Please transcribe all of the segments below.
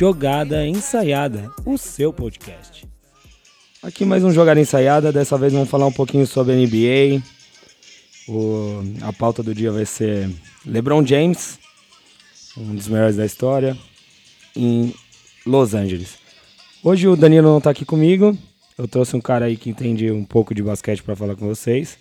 Jogada Ensaiada, o seu podcast. Aqui mais um Jogada Ensaiada, dessa vez vamos falar um pouquinho sobre NBA. O, a pauta do dia vai ser LeBron James, um dos melhores da história, em Los Angeles. Hoje o Danilo não está aqui comigo, eu trouxe um cara aí que entende um pouco de basquete para falar com vocês.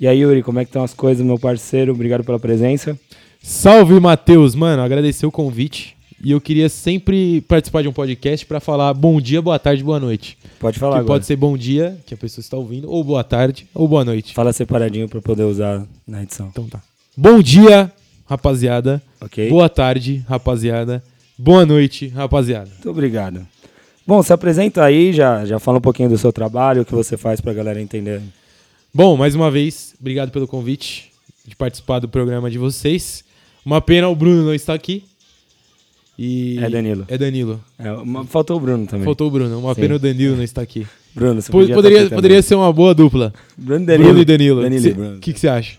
E aí, Yuri, como é que estão as coisas, meu parceiro? Obrigado pela presença. Salve, Matheus! Mano, agradecer o convite. E eu queria sempre participar de um podcast para falar bom dia, boa tarde, boa noite. Pode falar que agora. pode ser bom dia, que a pessoa está ouvindo, ou boa tarde, ou boa noite. Fala separadinho para poder usar na edição. Então tá. Bom dia, rapaziada. Ok? Boa tarde, rapaziada. Boa noite, rapaziada. Muito obrigado. Bom, se apresenta aí, já, já fala um pouquinho do seu trabalho, o que você faz pra galera entender. Bom, mais uma vez, obrigado pelo convite de participar do programa de vocês. Uma pena o Bruno não estar aqui. E É Danilo. É Danilo. É, uma- faltou o Bruno também. Faltou o Bruno. Uma Sim. pena o Danilo não estar aqui. Bruno, você podia poderia poderia ser uma boa dupla. Bruno, Danilo. Bruno e Danilo. O que que você acha?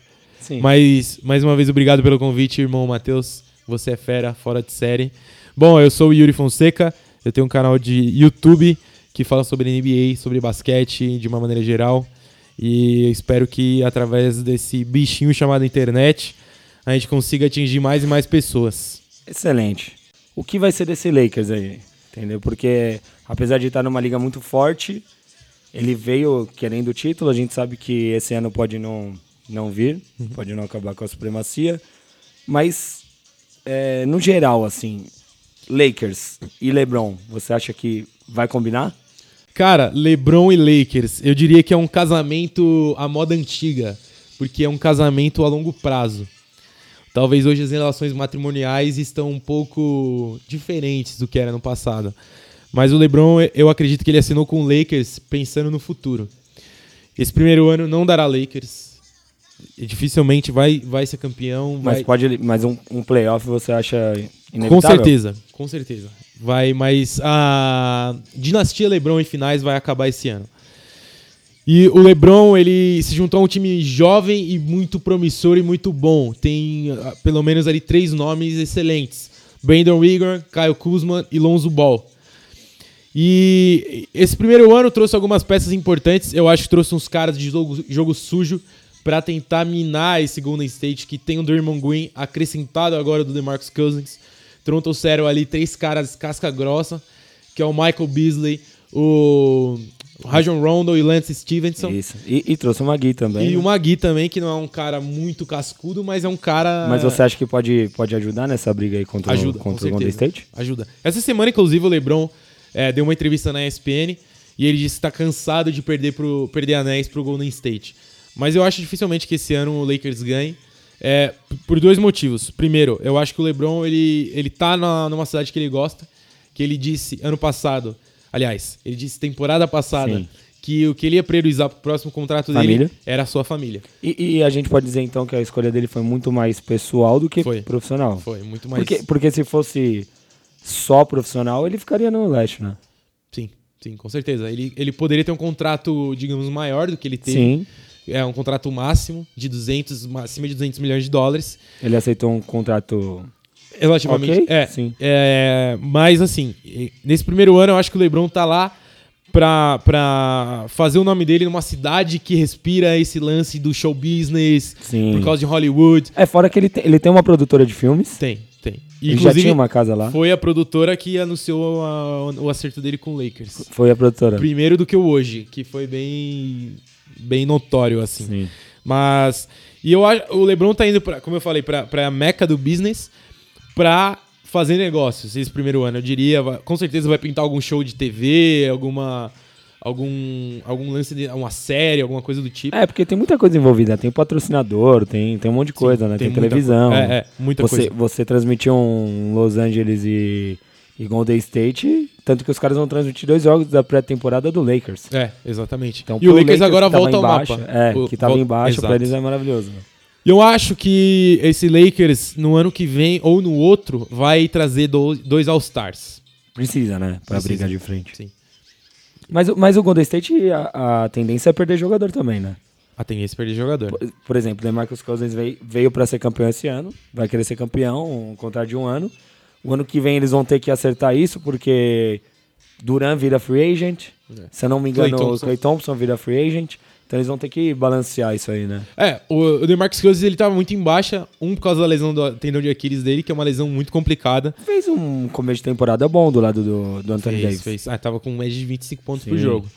Sim. Mas, mais uma vez, obrigado pelo convite, irmão Matheus. Você é fera, fora de série. Bom, eu sou o Yuri Fonseca. Eu tenho um canal de YouTube que fala sobre NBA, sobre basquete de uma maneira geral. E eu espero que, através desse bichinho chamado internet, a gente consiga atingir mais e mais pessoas. Excelente. O que vai ser desse Lakers aí? Entendeu? Porque, apesar de estar numa liga muito forte, ele veio querendo o título. A gente sabe que esse ano pode não, não vir, pode não acabar com a supremacia. Mas, é, no geral, assim, Lakers e LeBron, você acha que vai combinar? Cara, LeBron e Lakers, eu diria que é um casamento à moda antiga, porque é um casamento a longo prazo. Talvez hoje as relações matrimoniais estão um pouco diferentes do que era no passado. Mas o LeBron, eu acredito que ele assinou com o Lakers pensando no futuro. Esse primeiro ano não dará Lakers. Dificilmente vai, vai ser campeão. Mas vai- pode, mas um, um playoff você acha inevitável? com certeza, com certeza. Vai, mas a dinastia LeBron em finais vai acabar esse ano. E o LeBron, ele se juntou a um time jovem e muito promissor e muito bom. Tem ah, pelo menos ali três nomes excelentes: Brandon Ingram, Kyle Kuzma e Lonzo Ball. E esse primeiro ano trouxe algumas peças importantes. Eu acho que trouxe uns caras de jogo, jogo sujo pra tentar minar esse Golden State que tem o Draymond Green acrescentado agora do DeMarcus Cousins. Trouxeram ali três caras casca grossa, que é o Michael Beasley, o Rajon Rondo e Lance Stevenson. Isso. E, e trouxe o Magui também. E né? o Magui também, que não é um cara muito cascudo, mas é um cara. Mas você acha que pode, pode ajudar nessa briga aí contra, Ajuda, o, contra o Golden. State? Ajuda. Essa semana, inclusive, o LeBron é, deu uma entrevista na ESPN e ele disse que está cansado de perder, pro, perder anéis pro Golden State. Mas eu acho dificilmente que esse ano o Lakers ganhe. é, por dois motivos. Primeiro, eu acho que o LeBron ele, ele tá na, numa cidade que ele gosta. Que ele disse ano passado, aliás, ele disse temporada passada Sim. que o que ele ia priorizar pro próximo contrato dele Família. era a sua família. E, e a gente pode dizer então que a escolha dele foi muito mais pessoal do que Foi. profissional. Foi muito mais. Porque, porque se fosse só profissional, ele ficaria no leste, né? Sim, sim, com certeza. Ele, ele poderia ter um contrato, digamos, maior do que ele teve. Sim. É um contrato máximo de 200, ma- acima de 200 milhões de dólares. Ele aceitou um contrato. Relativamente. Ok, É, sim. é, mas assim, nesse primeiro ano eu acho que o LeBron tá lá pra, pra fazer o nome dele numa cidade que respira esse lance do show business, Sim. por causa de Hollywood. É, fora que ele tem, ele tem uma produtora de filmes. Tem, Ele já tinha uma casa lá. foi a produtora que anunciou a- o acerto dele com o Lakers. Foi a produtora. Primeiro do que o hoje, que foi bem bem notório assim. Sim. Mas e eu acho o LeBron tá indo para, como eu falei, para para a meca do business pra fazer negócios esse primeiro ano. Eu diria, com certeza vai pintar algum show de TV, alguma algum algum lance de uma série, alguma coisa do tipo. É, porque tem muita coisa envolvida. Tem patrocinador, tem, tem um monte de coisa, né? Tem, muita televisão. co- É, é, muita você, coisa. Você transmitiu um Los Angeles e, e Golden State, tanto que os caras vão transmitir dois jogos da pré-temporada do Lakers. É, exatamente. Então, e o pro Lakers agora volta ao mapa. É, O- que tava vol- embaixo, pra Exato. eles é maravilhoso. né? E eu acho que esse Lakers, no ano que vem ou no outro, vai trazer do- dois All-Stars. Precisa, né? Pra Precisa. brigar de frente. Sim. Mas, o- mas o Golden State, a, a tendência é perder jogador também, né? A tendência é perder jogador. Por, por exemplo, o DeMarcus Cousins veio, veio para ser campeão esse ano, vai querer ser campeão, um contrato de um ano. O ano que vem eles vão ter que acertar isso, porque Duran vira free agent. É. Se eu não me engano, o Thompson. Clay Thompson vira free agent. Então eles vão ter que balancear isso aí, né? É, o, o DeMarcus Cousins ele tava muito em baixa, um por causa da lesão do tendão de Aquiles dele, que é uma lesão muito complicada. Fez um começo de temporada bom do lado do, do Anthony Fez, Davis. fez. Ah, tava com média de 25 pontos por Sim. jogo.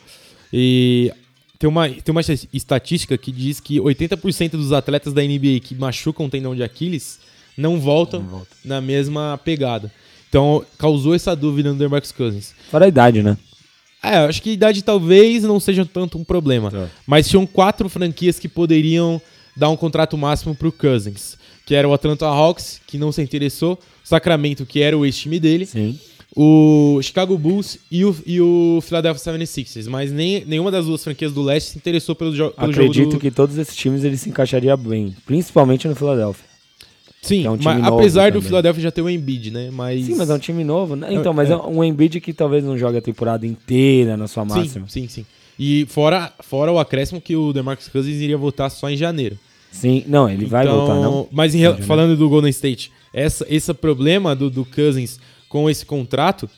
E tem uma, tem uma estatística que diz que 80% dos atletas da NBA que machucam o tendão de Aquiles não voltam Não volta. na mesma pegada. Então, causou essa dúvida no DeMarcus Cousins. Fora a idade, né? É, eu acho que a idade talvez não seja tanto um problema. Tá. Mas tinham quatro franquias que poderiam dar um contrato máximo pro Cousins. Que era o Atlanta Hawks, que não se interessou. O Sacramento, que era o ex-time dele. Sim. O Chicago Bulls e o, e o Philadelphia 76ers. Mas nem, nenhuma das duas franquias do leste se interessou pelo, jo pelo jogo Acredito do... que todos esses times eles se encaixariam bem, principalmente no Philadelphia. Sim, é um mas apesar do. Philadelphia já ter o Embiid, né? Mas... Sim, mas é um time novo, né? Então, É, mas é. é um Embiid que talvez não jogue a temporada inteira na sua máxima. Sim, sim, sim. E fora, fora o acréscimo que o DeMarcus Cousins iria voltar só em janeiro. Sim, não, ele vai Então, voltar, não? Mas em falando do Golden State, essa, esse problema do, do Cousins com esse contrato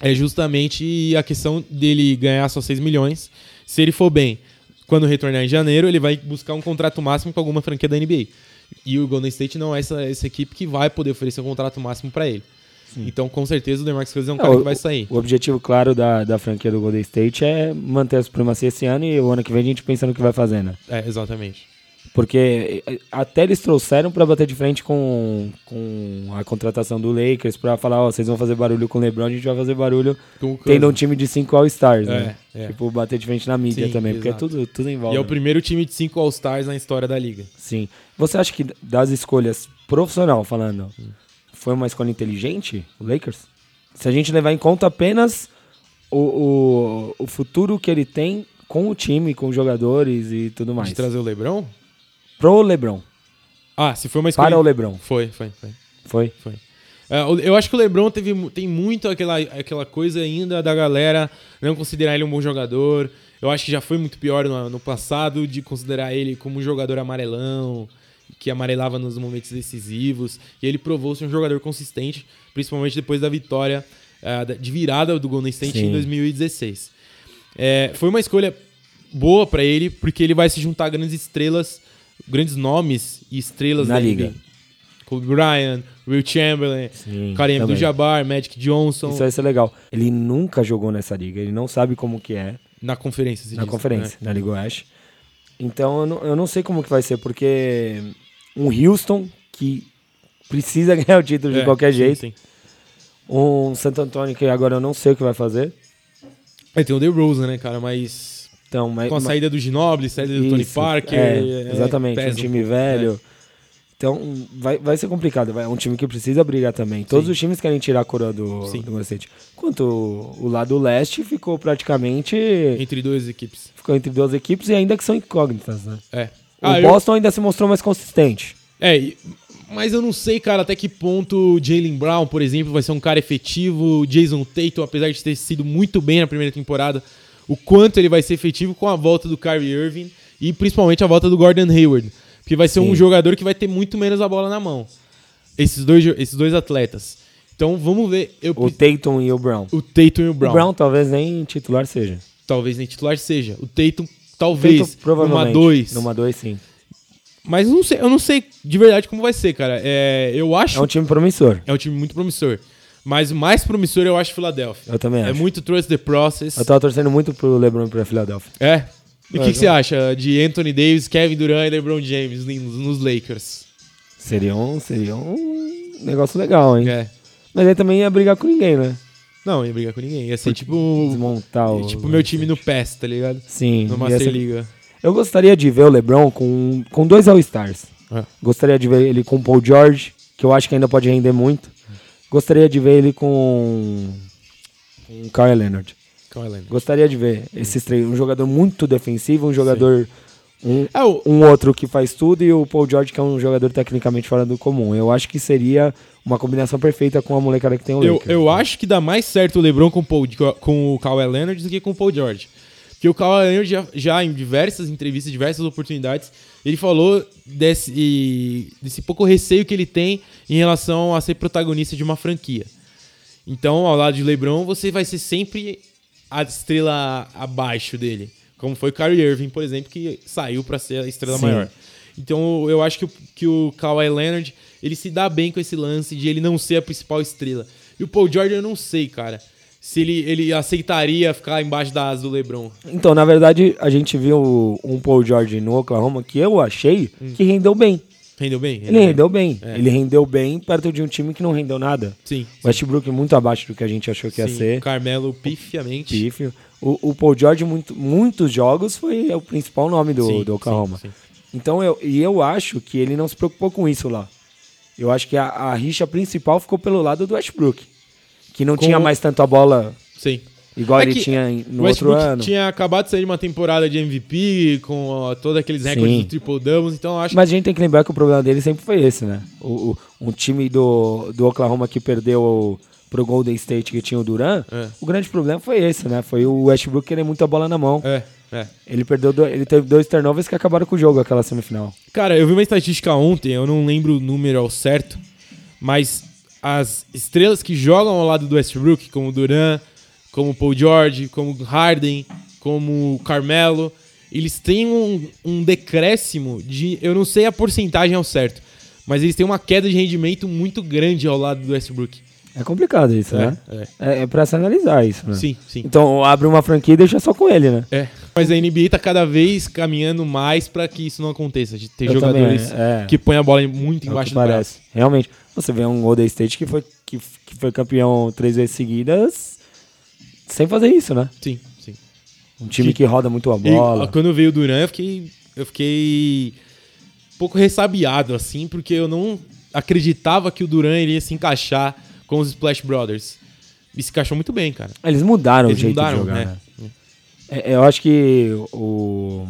é justamente a questão dele ganhar só 6 milhões. Se ele for bem, quando retornar em janeiro, ele vai buscar um contrato máximo com alguma franquia da NBA. E o Golden State não é essa, essa equipe que vai poder oferecer um contrato máximo pra ele. Então, com certeza, o DeMarcus Cousins é um É, cara o- que vai sair. O objetivo claro da, da franquia do Golden State é manter a supremacia esse ano e o ano que vem a gente pensa no que vai fazer, né? É, exatamente. Porque eh, até eles trouxeram pra bater de frente com, com a contratação do Lakers pra falar, ó, vocês vão fazer barulho com o LeBron, a gente vai fazer barulho tendo um time de cinco All-Stars, né? É, é. Tipo, bater de frente na mídia Sim, também, porque é exato. tudo, tudo E envolve. é o né? primeiro time de 5 All-Stars na história da liga. Sim. Você acha que das escolhas profissional falando, foi uma escolha inteligente, o Lakers? Se a gente levar em conta apenas o, o, o futuro que ele tem com o time, com os jogadores e tudo mais. De trazer o LeBron? Pro LeBron. Ah, se foi uma escolha... Para o LeBron. Foi, foi, foi. Foi? Foi. É, eu acho que o LeBron teve, tem muito aquela, aquela coisa ainda da galera não considerar ele um bom jogador. Eu acho que já foi muito pior no, no passado de considerar ele como um jogador amarelão, que amarelava nos momentos decisivos. E ele provou-se um jogador consistente, principalmente depois da vitória da- de virada do Golden State Sim. em 2016. É, foi uma escolha boa pra ele, porque ele vai se juntar a grandes estrelas, grandes nomes e estrelas Na da liga. NBA. Kobe Bryant, Will Chamberlain, Sim, Kareem. Abdul-Jabbar, Magic Johnson, Isso vai ser legal. Ele nunca jogou nessa liga, ele não sabe como que é na conferência. se na diz, conferência, né? na Liga Oeste. Então eu não, eu não sei como que vai ser, porque um Houston que precisa ganhar o título de É, qualquer sim, jeito, sim. um Santo Antônio que agora eu não sei o que vai fazer. Aí tem o DeRozan, né, cara? Mas Então, mas, com a saída do Ginobili, saída do Tony Isso, Parker... é, é, exatamente, um pesa time pouco, velho. né? Então vai, vai ser complicado. vai- É um time que precisa brigar também. Todos Sim. os times querem tirar a coroa do, Sim. do Golden. Enquanto o, lado leste ficou praticamente. Entre duas equipes. Ficou entre duas equipes e ainda que são incógnitas, né? É. O Ah, eu- Boston ainda se mostrou mais consistente. É, mas eu não sei, cara, até que ponto o Jalen Brown, por exemplo, vai ser um cara efetivo. O Jason Tatum, apesar de ter sido muito bem na primeira temporada, o quanto ele vai ser efetivo com a volta do Kyrie Irving e principalmente a volta do Gordon Hayward. Porque vai ser um Sim. jogador que vai ter muito menos a bola na mão. Esses dois, esses dois atletas. Então vamos ver. Eu, O Tatum e o Brown. o Tatum e o Brown. O Brown talvez nem titular seja. Talvez nem titular seja. O Tatum, talvez, Tatum, provavelmente. numa 2. Numa 2, sim. Mas eu não sei, eu não sei de verdade como vai ser, cara. É, eu acho É um time promissor. É um time muito promissor. Mas o mais promissor eu acho Philadelphia. Eu também É acho. muito trust the process. Eu tava torcendo muito pro LeBron pra Philadelphia. É. E o É, que, que você acha de Anthony Davis, Kevin Durant e LeBron James nos, Lakers? Seria um, seria um negócio legal, hein? É. Mas aí também ia brigar com ninguém, né? Não, ia brigar com ninguém. Ia ser tipo. Desmontar o. Tipo meu time no PES, tá ligado? Sim. No Master ser- Liga. Eu gostaria de ver o LeBron com, com dois All-Stars. É. Gostaria de ver ele com o Paul George, que eu acho que ainda pode render muito. Gostaria de ver ele com. com o Kawhi Leonard. Kawhi Leonard. Gostaria de ver esses três. Um jogador muito defensivo, um jogador Um, É, o- um outro que faz tudo e o Paul George que é um jogador tecnicamente fora do comum. Eu acho que seria uma combinação perfeita com a molecada que tem o Eu, Lakers. eu acho que dá mais certo o LeBron com o, Paul, com o Kawhi Leonard do que com o Paul George. Porque o Kawhi Leonard já, já em diversas entrevistas, diversas oportunidades, ele falou desse, desse pouco receio que ele tem em relação a ser protagonista de uma franquia. Então, ao lado de LeBron, você vai ser sempre a estrela abaixo dele. Como foi o Kyrie Irving, por exemplo, que saiu para ser a estrela Sim. maior. Então, eu acho que o, que o Kawhi Leonard, ele se dá bem com esse lance de ele não ser a principal estrela. E o Paul George, eu não sei, cara, se ele, ele aceitaria ficar embaixo da asa do LeBron. Então, na verdade, a gente viu um Paul George no Oklahoma que eu achei que rendeu bem. Rendeu bem? Ele rendeu bem. É. Ele rendeu bem perto de um time que não rendeu nada. Sim. O Westbrook muito abaixo do que a gente achou que ia sim. ser. Carmelo pifiamente. Pífio. O, o Paul George, muito, muitos jogos, foi o principal nome do, Sim, do Oklahoma. sim. Então, eu, e eu acho que ele não se preocupou com isso lá. Eu acho que a, a rixa principal ficou pelo lado do Westbrook. Que não Com- tinha mais tanto a bola Sim. igual É ele tinha no outro ano. tinha acabado de sair de uma temporada de MVP, com ó, todos aqueles recordes Sim. de triple-doubles, então eu acho Mas a gente tem que lembrar que o problema dele sempre foi esse, né? O, o- um time do, do Oklahoma que perdeu pro Golden State que tinha o Duran, É. o grande problema foi esse, né? Foi o Westbrook querer muita bola na mão. É, é. Ele perdeu, do- ele teve dois turnovers que acabaram com o jogo aquela semifinal. Cara, eu vi uma estatística ontem, eu não lembro o número ao certo, mas as estrelas que jogam ao lado do Westbrook, como o Duran, como o Paul George, como o Harden, como o Carmelo, eles têm um, um decréscimo de. Eu não sei a porcentagem ao certo, mas eles têm uma queda de rendimento muito grande ao lado do Westbrook. É complicado isso, É, né? é. É, é pra se analisar isso, né? Sim, sim. Então abre uma franquia e deixa só com ele, né? É. Mas a NBA tá cada vez caminhando mais pra que isso não aconteça. De ter Eu jogadores também, é. que põem a bola muito É embaixo do braço. parece. Realmente. Você vê um Golden State que foi, que, que foi campeão três vezes seguidas sem fazer isso, né? Sim, sim. Um time Que- que roda muito a E, bola. ó, quando veio o Duran, eu fiquei, eu fiquei um pouco ressabiado, assim, porque eu não acreditava que o Duran iria se encaixar com os Splash Brothers. E se encaixou muito bem, cara. Eles mudaram Eles o jeito mudaram, de jogar, né? né? É, eu acho que o,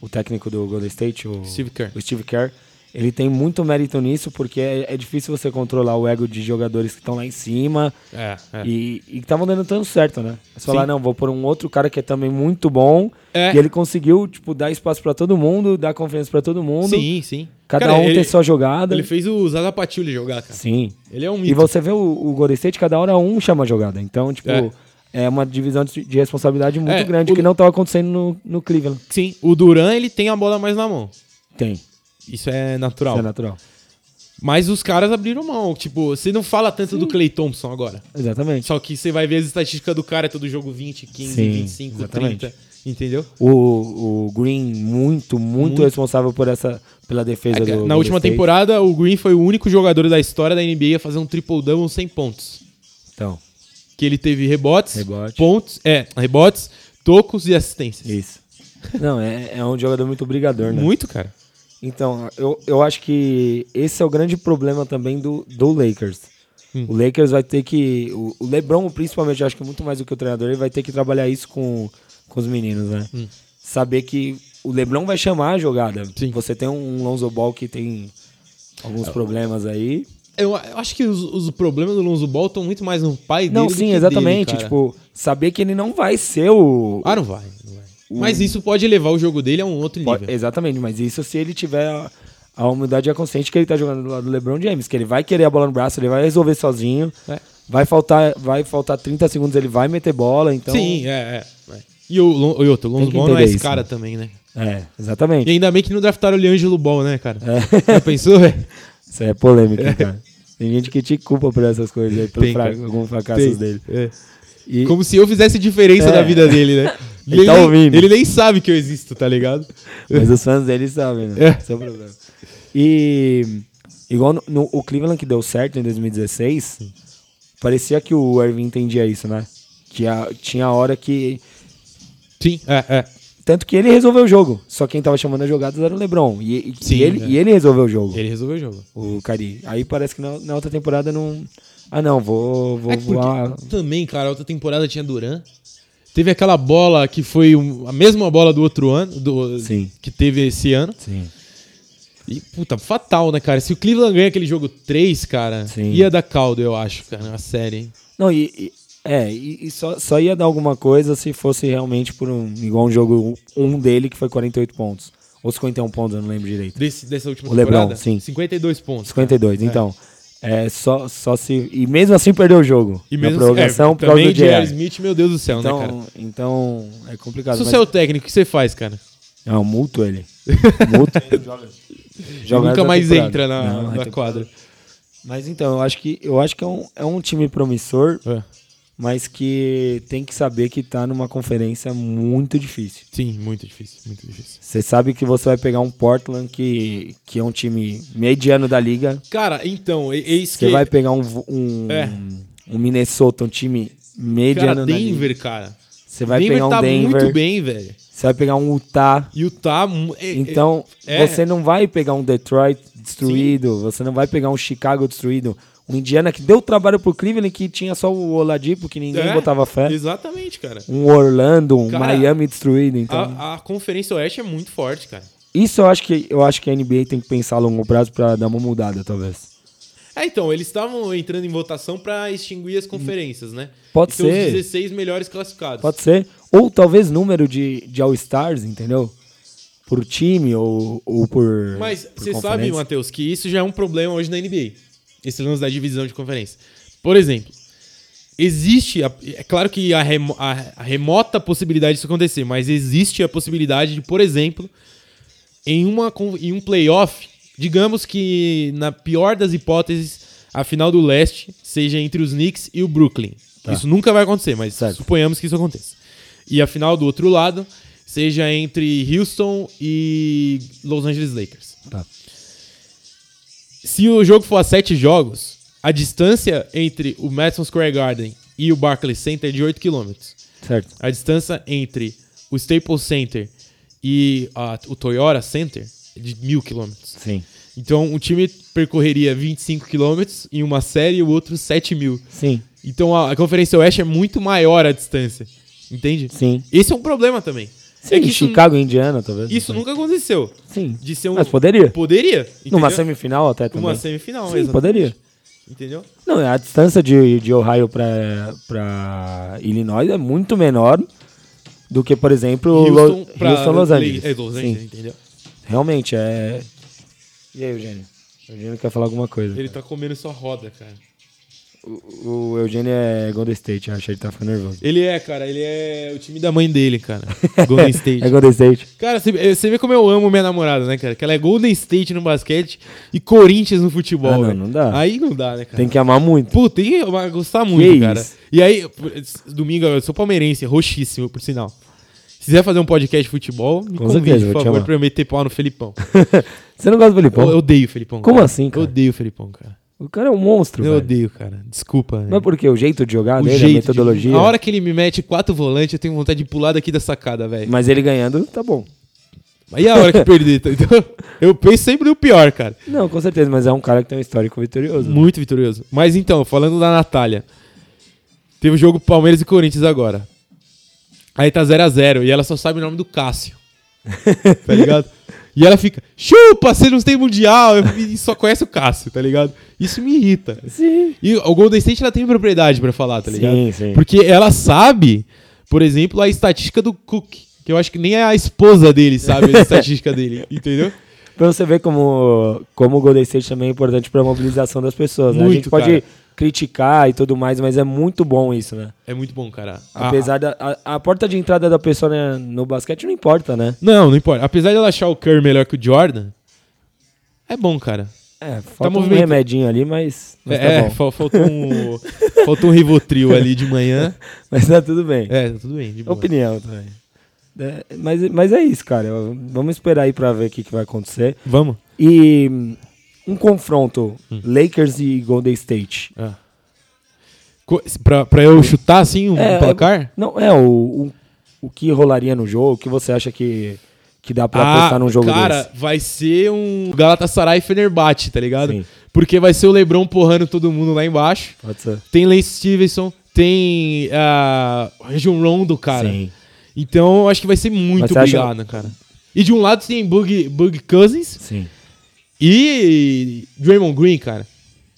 o técnico do Golden State, o Steve Kerr. o Steve Kerr, ele tem muito mérito nisso, porque é, é difícil você controlar o ego de jogadores que estão lá em cima É, é. e e que estavam dando tanto certo, né? Você falar, não, vou por um outro cara que é também muito bom, É. e ele conseguiu, tipo, dar espaço pra todo mundo, dar confiança pra todo mundo, Sim, sim. cada Cara, um ele, tem sua jogada. Ele fez o Zaza Pachulia jogar, cara. Sim. Ele é um E mito. você vê o, o Golden State, cada hora um chama a jogada. Então, tipo, É. é, uma divisão de, de responsabilidade muito É, grande o- que não estava acontecendo no, no Cleveland. Sim, o Duran, ele tem a bola mais na mão. Tem. Isso é natural. Isso é natural. Mas os caras abriram mão. Tipo, você não fala tanto do Clay Thompson agora. Exatamente. Só que você vai ver as estatísticas do cara, é todo jogo 20, 15, Sim, 25, exatamente. 30. Entendeu? O, o Green, muito, muito, Muito. responsável por essa, pela defesa É, do na Golden última State. temporada, o Green foi o único jogador da história da NBA a fazer um triple-double sem pontos. Então, Que ele teve rebotes, Rebote. pontos, é, rebotes, tocos e assistências. isso. Não, é, é um jogador muito brigador, né? Muito, cara. Então, eu, eu acho que esse é o grande problema também do, do Lakers. Hum. O Lakers vai ter que. O, o LeBron, principalmente, eu acho que muito mais do que o treinador, ele vai ter que trabalhar isso com, com os meninos, né? Hum. Saber que o LeBron vai chamar a jogada. Sim. Você tem um Lonzo Ball que tem alguns problemas aí. Eu, eu acho que os, os problemas do Lonzo Ball estão muito mais no pai dele Não, sim, exatamente. dele, tipo, saber que ele não vai ser o. Ah, não vai. Mas isso pode levar o jogo dele a um outro Pode- nível. exatamente, mas isso se ele tiver a, a humildade e a consciência que ele tá jogando do lado do LeBron James, que ele vai querer a bola no braço, ele vai resolver sozinho. É. Vai faltar, vai faltar 30 segundos, ele vai meter bola, então. Sim, é, é. é. E o, e outro, o Lonzo Ball não é esse isso, cara né? também, né? É, E exatamente. ainda bem que não draftaram o Liangelo Ball, né, cara? É. Já pensou, velho? Isso é polêmico, cara. Tem gente que te culpa por essas coisas aí, pelo fra alguns fracassos Tem. dele. É. E, Como se eu fizesse diferença É. na vida dele, né? E Ele tá nem- ouvindo. Ele nem sabe que eu existo, tá ligado? Mas os fãs dele sabem, né? É. Esse é o problema. E igual no, no- o Cleveland que deu certo em 2016, parecia que o Irving entendia isso, né? Que a- tinha a hora que. Sim, é, é. Tanto que ele resolveu o jogo. Só quem tava chamando as jogadas era o Lebron. E, e- Sim, e ele, é. e ele resolveu o jogo, Ele resolveu o jogo. o Cari. Aí parece que na, na outra temporada não. Ah, não, vou, vou É voar. também, cara, a outra temporada tinha Duran. Teve aquela bola que foi um- a mesma bola do outro ano, do, Sim. que teve esse ano. Sim. E, puta, fatal, né, cara? Se o Cleveland ganha aquele jogo 3, cara, Sim. ia dar caldo, eu acho, cara, a série, hein? Não, e, e- é, e, e só, só ia dar alguma coisa se fosse realmente por um. Igual um jogo um dele que foi 48 pontos. Ou 51 pontos, eu não lembro direito. Desse, dessa última O LeBron, temporada? sim. 52 pontos. 52, então. É só, só se. E mesmo assim perdeu o jogo. E na mesmo prorrogação é, por causa também do J.R. Smith, meu Deus do céu, né, cara? Então, então é complicado. Se mas- você é o técnico, o que você faz, cara? Não, multo ele. Multo ele. joga. joga nunca mais temporada. entra na, Não, na é quadra. Mas então, eu acho que, eu acho que é, um, é um time promissor, É. mas que tem que saber que tá numa conferência muito difícil. Sim, muito difícil, muito difícil. Você sabe que você vai pegar um Portland que, que é um time mediano da liga. Cara, então, é, é Você que... vai pegar um, um, É. um Minnesota, um time mediano Cara, da liga. Denver, cara. Você vai Denver pegar um tá Denver. muito bem, velho. Você vai pegar um Utah. Utah... mu- é- Então, é- você não vai pegar um Detroit destruído, você não vai pegar um Chicago destruído, um Indiana que deu trabalho pro Cleveland que tinha só o Oladipo que ninguém é, botava fé, Exatamente, cara. um Orlando, um Cara, Miami destruído, então. A, a Conferência Oeste é muito forte, cara. Isso eu acho que eu acho que a NBA tem que pensar a longo prazo pra dar uma mudada, talvez. É, então, eles estavam entrando em votação pra extinguir as conferências, né? Pode Então, ser. os 16 melhores classificados. Pode ser. Ou talvez número de, de All-Stars, entendeu? Por time ou, ou por. Mas você sabe. Matheus, que isso já é um problema hoje na NBA. Esse lance da divisão de conferência. Por exemplo, existe. a- é claro que a, remo- a- a remota possibilidade disso acontecer, mas existe a possibilidade de, por exemplo, em, uma, em um playoff, digamos que na pior das hipóteses, a final do leste seja entre os Knicks e o Brooklyn. Tá. Isso nunca vai acontecer, mas Certo. suponhamos que isso aconteça. E a final do outro lado seja entre Houston e Los Angeles Lakers. Tá. Se o jogo for a sete jogos, a distância entre o Madison Square Garden e o Barclays Center é de 8 km. Certo. A distância entre o Staples Center e a- o Toyota Center é de mil km. Sim. Então, um time percorreria 25 km em uma série e o outro 7 mil. Sim. Então, a, a Conferência Oeste é muito maior a distância. Entende? Sim. Esse é um problema também. Sim, é que Chicago e Indiana, talvez. isso nunca aconteceu. Sim. De ser um... Mas poderia. Poderia. Numa entendeu? semifinal até também. Uma semifinal, Sim, exatamente. poderia. Entendeu? Não, a distância de, de Ohio pra, pra Illinois é muito menor do que, por exemplo, Houston, pra Houston Los Angeles. É, Los Angeles, Sim, entendeu? realmente é. E aí, Eugênio? O Eugênio quer falar alguma coisa. Ele tá comendo só roda, cara. O, o Eugênio é Golden State, acho que ele tá ficando nervoso. Ele é, cara, ele é o time da mãe dele, cara. Golden State. É Golden State. Cara, você- você vê como eu amo minha namorada, né, cara? Que ela é Golden State no basquete e Corinthians no futebol. Ah, não, velho. não dá. Aí não dá, né, cara? Tem que amar muito. Pô, tem que gostar muito, Que cara. isso? E aí, domingo, eu sou palmeirense, roxíssimo, por sinal. Se quiser fazer um podcast de futebol, me Com convide, certeza, por favor, pra eu meter pau no Felipão. Você não gosta do Felipão? Eu, eu odeio o Felipão. Como cara. assim, cara? Eu odeio o Felipão, cara. O cara é um monstro, Eu velho. odeio, cara. Desculpa. Mas por quê? O jeito de jogar o dele, a jeito metodologia. De... A hora que ele me mete quatro volantes, eu tenho vontade de pular daqui da sacada, velho. Mas ele ganhando, tá bom. Aí a hora que perder, tá? Então, eu penso sempre no pior, cara. Não, com certeza, mas é um cara que tem um histórico vitorioso. Muito vitorioso. Mas então, falando da Natália. Teve o jogo Palmeiras e Corinthians agora. Aí tá 0x0 e ela só sabe o nome do Cássio. tá ligado? E ela fica, chupa, você não tem mundial, e só conhece o Cássio, tá ligado? Isso me irrita. Sim. E o Golden State ela tem propriedade pra falar, tá ligado? Sim, sim. Porque ela sabe, por exemplo, a estatística do Cook. Que eu acho que nem a esposa dele sabe a estatística dele, entendeu? Pra você ver como, como o Golden State também é importante pra mobilização das pessoas. né? a Muito, gente pode cara. Criticar e tudo mais, mas é muito bom isso, né? É muito bom, cara. Apesar da. A, a porta de entrada da pessoa né, no basquete não importa, né? Não, não importa. Apesar de ela achar o Curry melhor que o Jordan, é bom, cara. É, falta um movimenta- remedinho ali, mas, mas é, tá é, bom. fal- faltou um, faltou um Rivotril ali de manhã. Mas tá tudo bem. É, tá tudo bem. De boa. Opinião também. É, mas, mas é isso, cara. Vamos esperar aí pra ver o que, que vai acontecer. Vamos. E um confronto Hum. Lakers e Golden State. Ah. Co- Pra, pra eu chutar assim um É, placar? Não, é o, o, o que rolaria no jogo, o que você acha que, que dá pra Ah, apostar num jogo cara, desse? vai ser um Galatasaray Fenerbahçe, tá ligado? Sim. Porque vai ser o LeBron porrando todo mundo lá embaixo. Pode ser. Tem Lance Stevenson, tem a uh, Region Rondo, cara. Sim. Então acho que vai ser muito brigado, acha... cara. E de um lado tem Bug, Bug Cousins. Sim. E Draymond Green, cara.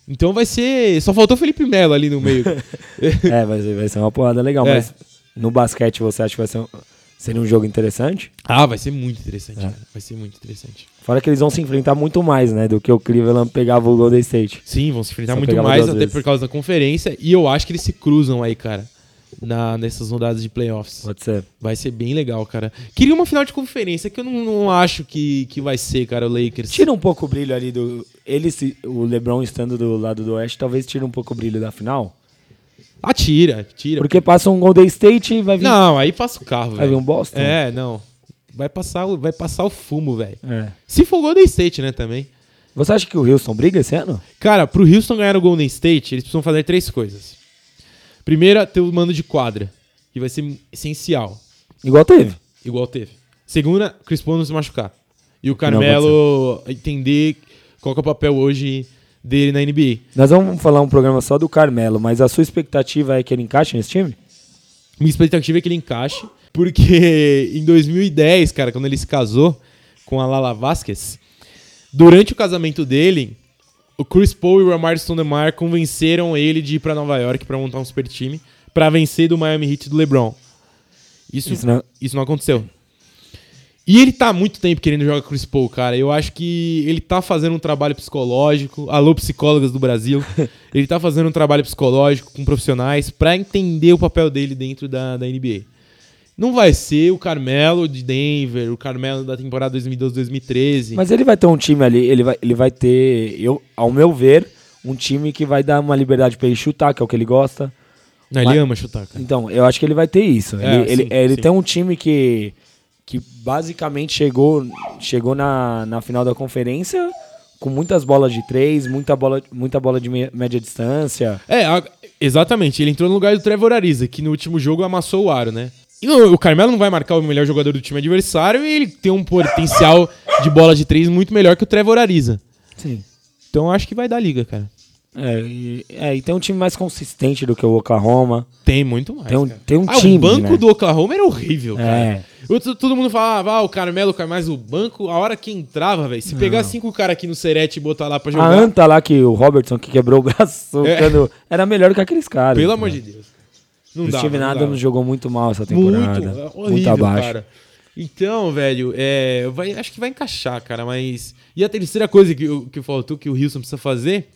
Então vai ser. Só faltou Felipe Melo ali no meio. é, vai ser, vai ser uma porrada legal. É. Mas no basquete você acha que vai ser um, seria um jogo interessante? Ah, vai ser muito interessante, é. cara. Vai ser muito interessante. Fora que eles vão se enfrentar muito mais, né? Do que o Cleveland pegava o Golden State. Sim, vão se enfrentar Só muito mais, até vezes. por causa da conferência. E eu acho que eles se cruzam aí, cara na, nessas rodadas de playoffs. Pode ser. Vai ser bem legal, cara. Queria uma final de conferência que eu não, não acho que, que vai ser, cara, o Lakers. Tira um pouco o brilho ali do. Ele, o LeBron estando do lado do Oeste, talvez tire um pouco o brilho da final. Ah, tira, tira. Porque passa um Golden State e vai vir. Não, aí passa o carro, velho. Vai vir um Boston? É, não. Vai passar, vai passar o fumo, velho. É. Se for Golden State, né, também. Você acha que o Houston briga esse ano? Cara, pro Houston ganhar o Golden State, eles precisam fazer três coisas. Primeira, ter o mando de quadra que vai ser essencial. Igual teve. Igual teve. Segunda, Chris Paul não se machucar. E o Carmelo entender qual é o papel hoje dele na NBA. Nós vamos falar um programa só do Carmelo, mas a sua expectativa é que ele encaixe nesse time? Minha expectativa é que ele encaixe, porque em 2010, cara, quando ele se casou com a Lala Vasquez, durante o casamento dele, o Chris Paul e o Ramar Stoudemire convenceram ele de ir para Nova York para montar um super time para vencer do Miami Heat do LeBron. Isso, isso, não... isso não aconteceu. E ele tá há muito tempo querendo jogar Chris Paul, cara. Eu acho que ele tá fazendo um trabalho psicológico. Alô, psicólogas do Brasil. ele tá fazendo um trabalho psicológico com profissionais para entender o papel dele dentro da, da NBA. Não vai ser o Carmelo de Denver, o Carmelo da temporada 2012-2013. Mas ele vai ter um time ali, ele vai, ele vai ter, eu, ao meu ver, um time que vai dar uma liberdade para ele chutar, que é o que ele gosta. Não, ele ama chutar, cara. Então, eu acho que ele vai ter isso. É, ele, sim, ele, ele tem um time que, que basicamente chegou, chegou na, na final da conferência com muitas bolas de três, muita bola, muita bola de média distância. É, a, exatamente. Ele entrou no lugar do Trevor Ariza, que no último jogo amassou o aro, né? O Carmelo não vai marcar o melhor jogador do time adversário e ele tem um potencial de bola de três muito melhor que o Trevor Ariza. Sim. Então acho que vai dar liga, cara. É e, é, e tem um time mais consistente do que o Oklahoma. Tem muito mais. Tem um, tem um ah, time. O banco né? do Oklahoma era horrível, é. cara. Todo mundo falava, ah, o Carmelo cai mais o banco. A hora que entrava, velho. Se Não. pegar cinco caras aqui no Serete e botar lá pra jogar. A anta lá que o Robertson que quebrou o braço, é. era melhor que aqueles caras. Pelo amor de Deus. Não o Steve Adams jogou muito mal essa temporada. Muito, horrível, muito abaixo. Cara. Então, velho, é, vai, acho que vai encaixar, cara. Mas. E a terceira coisa que, que faltou que o Wilson precisa fazer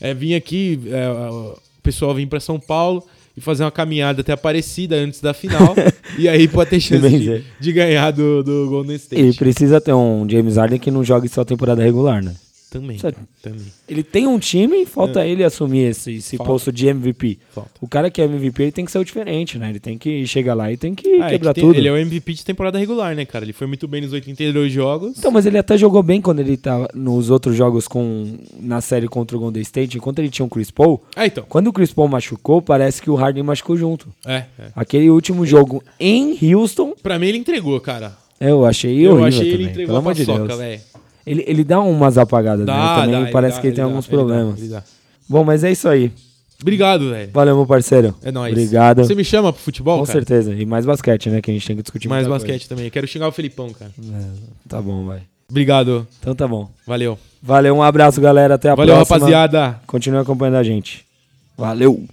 é, vir aqui, é, o pessoal vir para São Paulo e fazer uma caminhada até Aparecida antes da final. e aí pode ter chance de, de, ganhar do, do Golden State. E precisa ter um James Harden que não jogue só temporada regular, né? Também, também. Ele tem um time e falta é. ele assumir esse, esse posto de MVP. Falta. O cara que é MVP ele tem que ser o diferente, né? Ele tem que chegar lá e tem que ah, quebrar é que tem, tudo. Ele é o MVP de temporada regular, né, cara? Ele foi muito bem nos 82 jogos. Então, mas ele até jogou bem quando ele tava nos outros jogos com na série contra o Golden State, enquanto ele tinha o um Chris Paul. Ah, então. Quando o Chris Paul machucou, parece que o Harden machucou junto. É. é. Aquele último jogo em Houston. Pra mim ele entregou, cara. Eu achei eu achei também, ele entregou pelo de Deus. velho. Ele, ele dá umas apagadas, dá, né? Também dá, parece dá, que ele tem ele alguns dá, problemas. Ele Bom, mas é isso aí. Obrigado, velho. Valeu, meu parceiro. É nóis. Obrigado. Você me chama pro futebol, Com cara? certeza. E mais basquete, né? Que a gente tem que discutir mais basquete coisa. também. Quero xingar o Felipão, cara. É, tá bom, vai. Obrigado. Então tá bom. Valeu. Valeu, um abraço, galera. Até a Valeu, próxima. Valeu, rapaziada. Continue acompanhando a gente. Valeu.